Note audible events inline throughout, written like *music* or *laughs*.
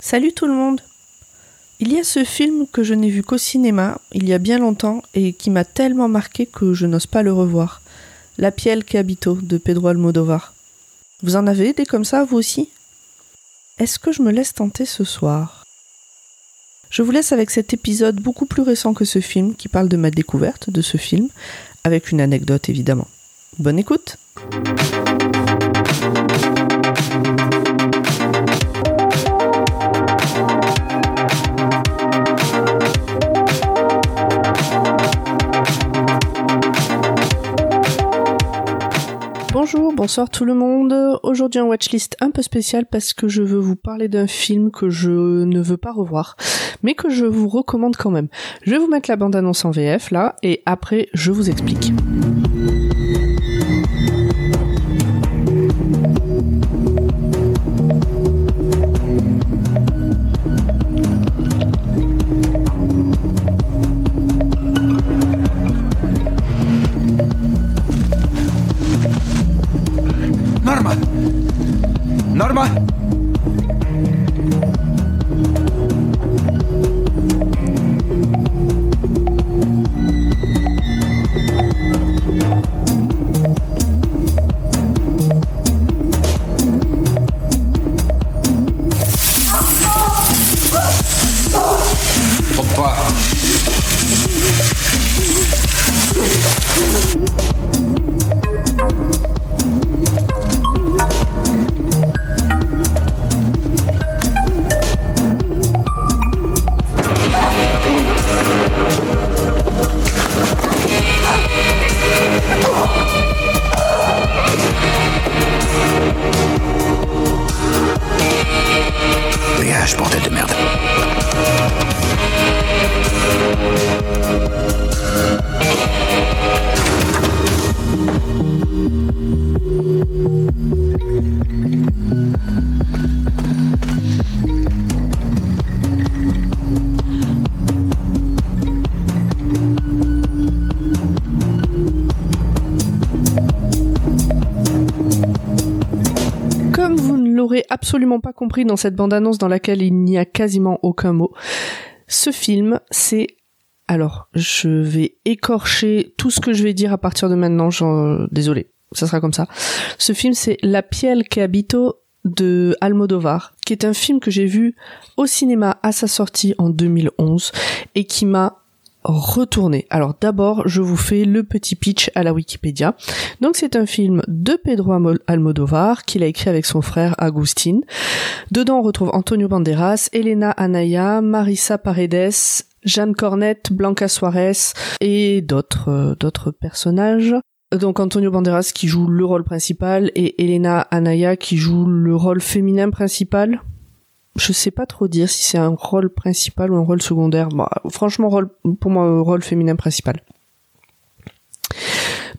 Salut tout le monde Il y a ce film que je n'ai vu qu'au cinéma, il y a bien longtemps, et qui m'a tellement marqué que je n'ose pas le revoir. La piel que habito de Pedro Almodovar. Vous en avez des comme ça, vous aussi? Est-ce que je me laisse tenter ce soir? Je vous laisse avec cet épisode beaucoup plus récent que ce film qui parle de ma découverte de ce film, avec une anecdote évidemment. Bonne écoute bonsoir tout le monde. Aujourd'hui un watchlist un peu spécial parce que je veux vous parler d'un film que je ne veux pas revoir, mais que je vous recommande quand même. Je vais vous mettre la bande-annonce en VF là, et après je vous explique. Absolument pas compris dans cette bande-annonce dans laquelle il n'y a quasiment aucun mot, ce film, c'est... Alors, je vais écorcher tout ce que je vais dire à partir de maintenant, désolé, ça sera comme ça. Ce film, c'est La piel que habito de Almodovar, qui est un film que j'ai vu au cinéma à sa sortie en 2011 et qui m'a retourné. Alors d'abord, je vous fais le petit pitch à la Wikipédia. Donc c'est un film de Pedro Almodovar qu'il a écrit avec son frère Agustin. Dedans on retrouve Antonio Banderas, Elena Anaya, Marisa Paredes, Jeanne Cornette, Blanca Suarez et d'autres euh, d'autres personnages. Donc Antonio Banderas qui joue le rôle principal et Elena Anaya qui joue le rôle féminin principal je sais pas trop dire si c'est un rôle principal ou un rôle secondaire. Bah, franchement, rôle, pour moi, rôle féminin principal.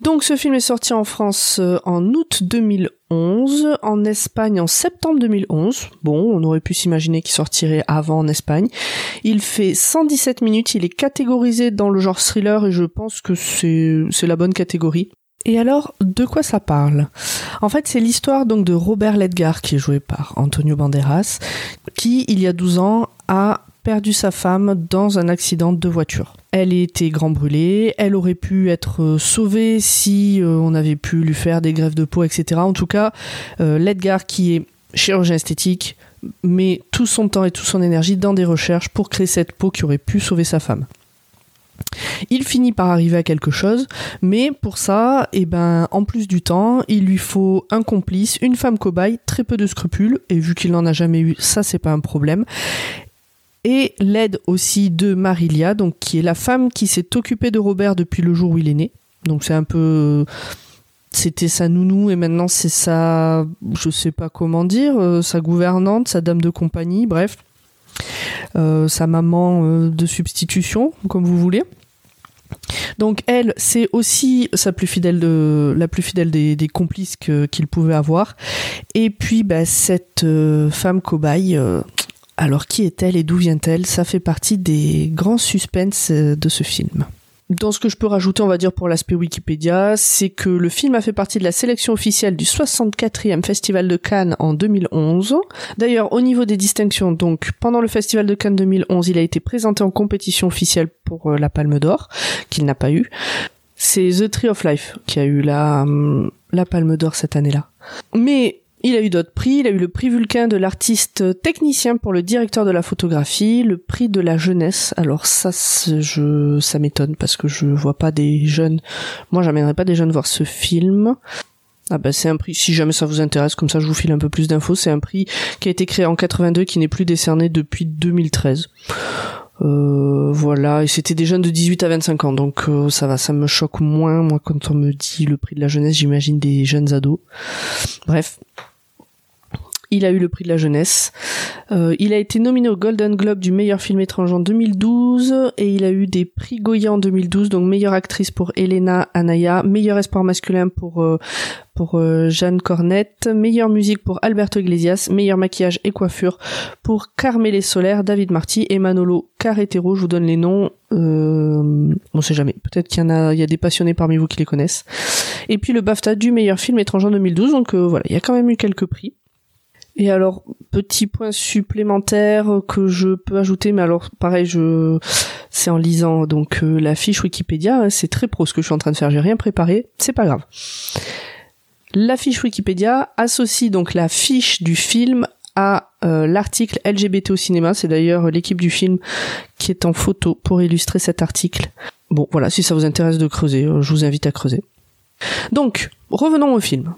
Donc ce film est sorti en France euh, en août 2011, en Espagne en septembre 2011. Bon, on aurait pu s'imaginer qu'il sortirait avant en Espagne. Il fait 117 minutes, il est catégorisé dans le genre thriller et je pense que c'est la bonne catégorie. Et alors, de quoi ça parle? En fait, c'est l'histoire donc de Robert Ledgar, qui est joué par Antonio Banderas, qui, il y a 12 ans, a perdu sa femme dans un accident de voiture. Elle était grand brûlée, elle aurait pu être euh, sauvée si euh, on avait pu lui faire des greffes de peau, etc. En tout cas, euh, Ledgar, qui est chirurgien esthétique, met tout son temps et toute son énergie dans des recherches pour créer cette peau qui aurait pu sauver sa femme. Il finit par arriver à quelque chose, mais pour ça, eh ben, en plus du temps, il lui faut un complice, une femme cobaye, très peu de scrupules, et vu qu'il n'en a jamais eu, ça c'est pas un problème. Et l'aide aussi de Marilia, donc qui est la femme qui s'est occupée de Robert depuis le jour où il est né. Donc c'est un peu c'était sa nounou et maintenant c'est sa je sais pas comment dire euh, sa gouvernante sa dame de compagnie bref sa maman euh, de substitution comme vous voulez. Donc elle c'est aussi sa plus fidèle la plus fidèle des, complices qu'il pouvait avoir. Et puis bah, cette euh, femme cobaye euh, alors qui est-elle et d'où vient-elle? Ça fait partie des grands suspens euh, de ce film dans ce que je peux rajouter, on va dire pour l'aspect Wikipédia, c'est que le film a fait partie de la sélection officielle du 64e Festival de Cannes en 2011. D'ailleurs, au niveau des distinctions, donc pendant le Festival de Cannes 2011, il a été présenté en compétition officielle pour euh, la Palme d'Or, qu'il n'a pas eu. C'est The Tree of Life qui a eu la, hum, la Palme d'Or cette année-là. Mais il a eu d'autres prix. Il a eu le prix Vulcain de l'artiste technicien pour le directeur de la photographie, le prix de la jeunesse. Alors ça, je, ça m'étonne parce que je vois pas des jeunes. Moi, j'amènerai pas des jeunes voir ce film. Ah ben c'est un prix, si jamais ça vous intéresse, comme ça je vous file un peu plus d'infos, c'est un prix qui a été créé en 82 qui n'est plus décerné depuis 2013. Euh, voilà, et c'était des jeunes de 18 à 25 ans, donc euh, ça va, ça me choque moins, moi quand on me dit le prix de la jeunesse, j'imagine des jeunes ados. Bref, il a eu le prix de la jeunesse. Euh, il a été nominé au Golden Globe du meilleur film étranger en 2012 et il a eu des prix Goya en 2012, donc meilleure actrice pour Elena Anaya, meilleur espoir masculin pour euh, pour euh, Jeanne Cornette, meilleure musique pour Alberto Iglesias, meilleur maquillage et coiffure pour Carmele Soler, David Marty et Manolo Carretero. Je vous donne les noms. Euh, on sait jamais. Peut-être qu'il y en a, il y a des passionnés parmi vous qui les connaissent. Et puis le BAFTA du meilleur film étranger en 2012. Donc voilà, il y a quand même eu quelques prix. Et alors, petit point supplémentaire que je peux ajouter, mais alors pareil, je c'est en lisant donc euh, la fiche Wikipédia, hein, c'est très pro ce que je suis en train de faire, j'ai rien préparé, c'est pas grave. La fiche Wikipédia associe donc la fiche du film à euh, l'article LGBT au cinéma, c'est d'ailleurs l'équipe du film qui est en photo pour illustrer cet article. Bon, voilà, si ça vous intéresse de creuser, euh, je vous invite à creuser. Donc, revenons au film.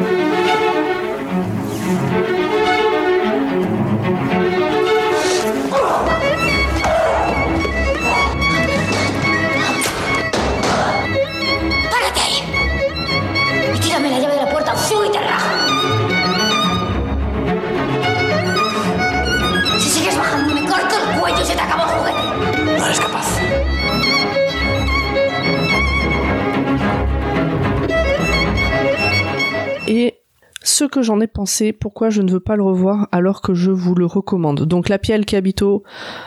Ce que j'en ai pensé, pourquoi je ne veux pas le revoir alors que je vous le recommande. Donc la piel qui habito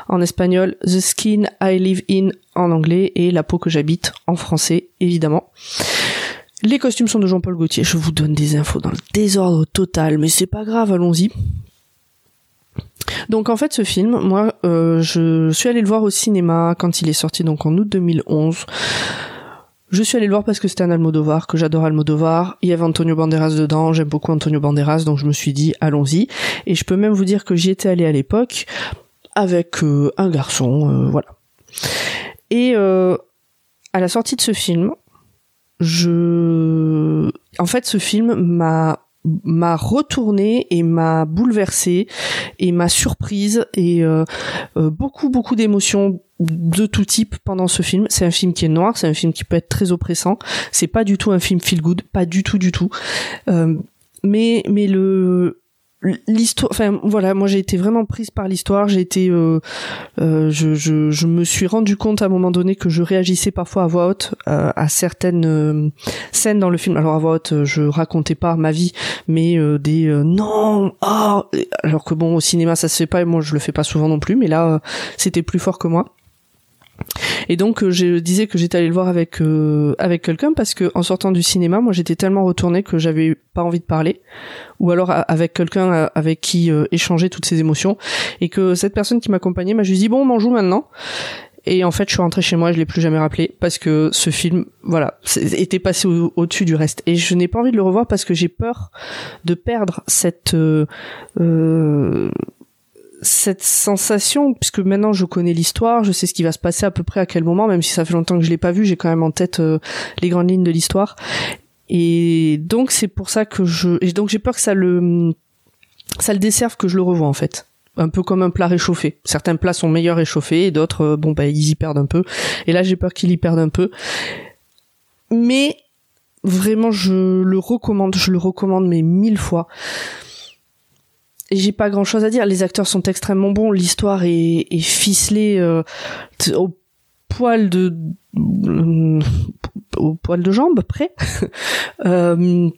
en espagnol, The Skin I Live In en anglais et La peau que j'habite en français évidemment. Les costumes sont de Jean-Paul Gaultier. Je vous donne des infos dans le désordre total, mais c'est pas grave, allons-y. Donc en fait ce film, moi euh, je suis allée le voir au cinéma quand il est sorti donc en août 2011. Je suis allée le voir parce que c'était un Almodovar, que j'adore Almodovar. Il y avait Antonio Banderas dedans, j'aime beaucoup Antonio Banderas, donc je me suis dit allons-y. Et je peux même vous dire que j'y étais allée à l'époque avec euh, un garçon, euh, voilà. Et euh, à la sortie de ce film, je, en fait, ce film m'a m'a retourné et m'a bouleversé et m'a surprise et euh, euh, beaucoup beaucoup d'émotions de tout type pendant ce film. C'est un film qui est noir, c'est un film qui peut être très oppressant. C'est pas du tout un film feel good, pas du tout du tout. Euh, mais mais le l'histoire enfin voilà moi j'ai été vraiment prise par l'histoire. J'ai été euh, euh, je, je, me suis rendu compte à un moment donné que je réagissais parfois à voix haute euh, à certaines scènes dans le film. Alors à voix haute je racontais pas ma vie mais des non! Oh alors que bon au cinéma ça se fait pas et moi je le fais pas souvent non plus mais là c'était plus fort que moi et donc euh, je disais que j'étais allée le voir avec euh, avec quelqu'un parce que en sortant du cinéma, moi j'étais tellement retournée que j'avais pas envie de parler, ou alors avec quelqu'un euh, avec qui échanger toutes ces émotions, et que cette personne qui m'accompagnait m'a juste dit bon, on joue maintenant. Et en fait, je suis rentrée chez moi, je l'ai plus jamais rappelé parce que ce film, voilà, était passé au-dessus du reste. Et je n'ai pas envie de le revoir parce que j'ai peur de perdre cette euh, cette sensation, puisque maintenant je connais l'histoire, je sais ce qui va se passer à peu près à quel moment, même si ça fait longtemps que je l'ai pas vu, j'ai quand même en tête euh, les grandes lignes de l'histoire. Et donc c'est pour ça que je, et donc j'ai peur que ça le, ça le desserve que je le revois en fait. Un peu comme un plat réchauffé. Certains plats sont meilleurs réchauffés et d'autres, euh, bon bah ils y perdent un peu. Et là j'ai peur qu'il y perde un peu. Mais vraiment je le recommande, je le recommande mais mille fois j'ai pas grand chose à dire. Les acteurs sont extrêmement bons, l'histoire est, ficelée euh, au poil de euh, au poil de jambe près. *laughs* euh,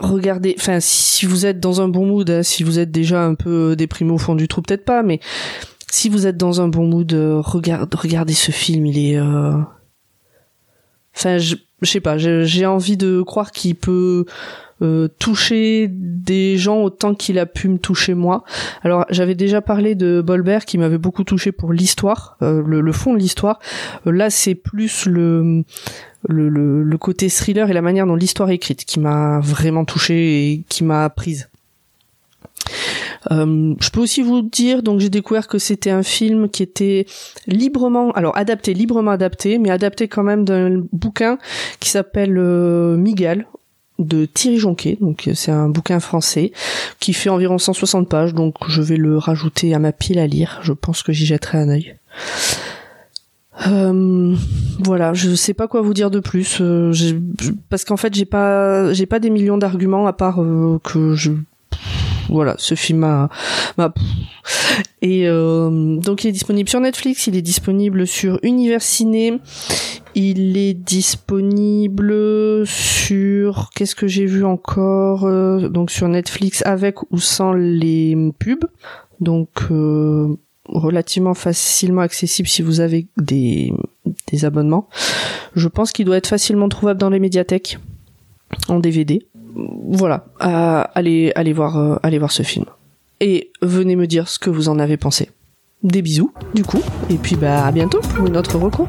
regardez, enfin si vous êtes dans un bon mood, hein, si vous êtes déjà un peu déprimé au fond du trou, peut-être pas, mais si vous êtes dans un bon mood, regardez, regardez ce film. Il est, enfin, je, je sais pas, j'ai envie de croire qu'il peut euh, toucher des gens autant qu'il a pu me toucher moi. Alors j'avais déjà parlé de Bolbert qui m'avait beaucoup touché pour l'histoire, euh, le, fond de l'histoire. Euh, là c'est plus le, le, le, côté thriller et la manière dont l'histoire est écrite qui m'a vraiment touché et qui m'a prise. Je peux aussi vous dire, donc j'ai découvert que c'était un film qui était librement, alors adapté, librement adapté, mais adapté quand même d'un bouquin qui s'appelle Miguel de Thierry Jonquet, donc c'est un bouquin français qui fait environ 160 pages, donc je vais le rajouter à ma pile à lire. Je pense que j'y jetterai un œil. Euh, voilà, je sais pas quoi vous dire de plus, euh, parce qu'en fait j'ai pas j'ai pas des millions d'arguments à part euh, que je voilà, ce film m'a et donc il est disponible sur Netflix, il est disponible sur Univers Ciné, il est disponible sur qu'est-ce que j'ai vu encore euh, donc sur Netflix avec ou sans les pubs. Donc euh, relativement facilement accessible si vous avez des, des abonnements. Je pense qu'il doit être facilement trouvable dans les médiathèques en DVD. Voilà, allez voir euh, voir ce film. Et venez me dire ce que vous en avez pensé. Des bisous du coup et puis bah à bientôt pour une autre recours.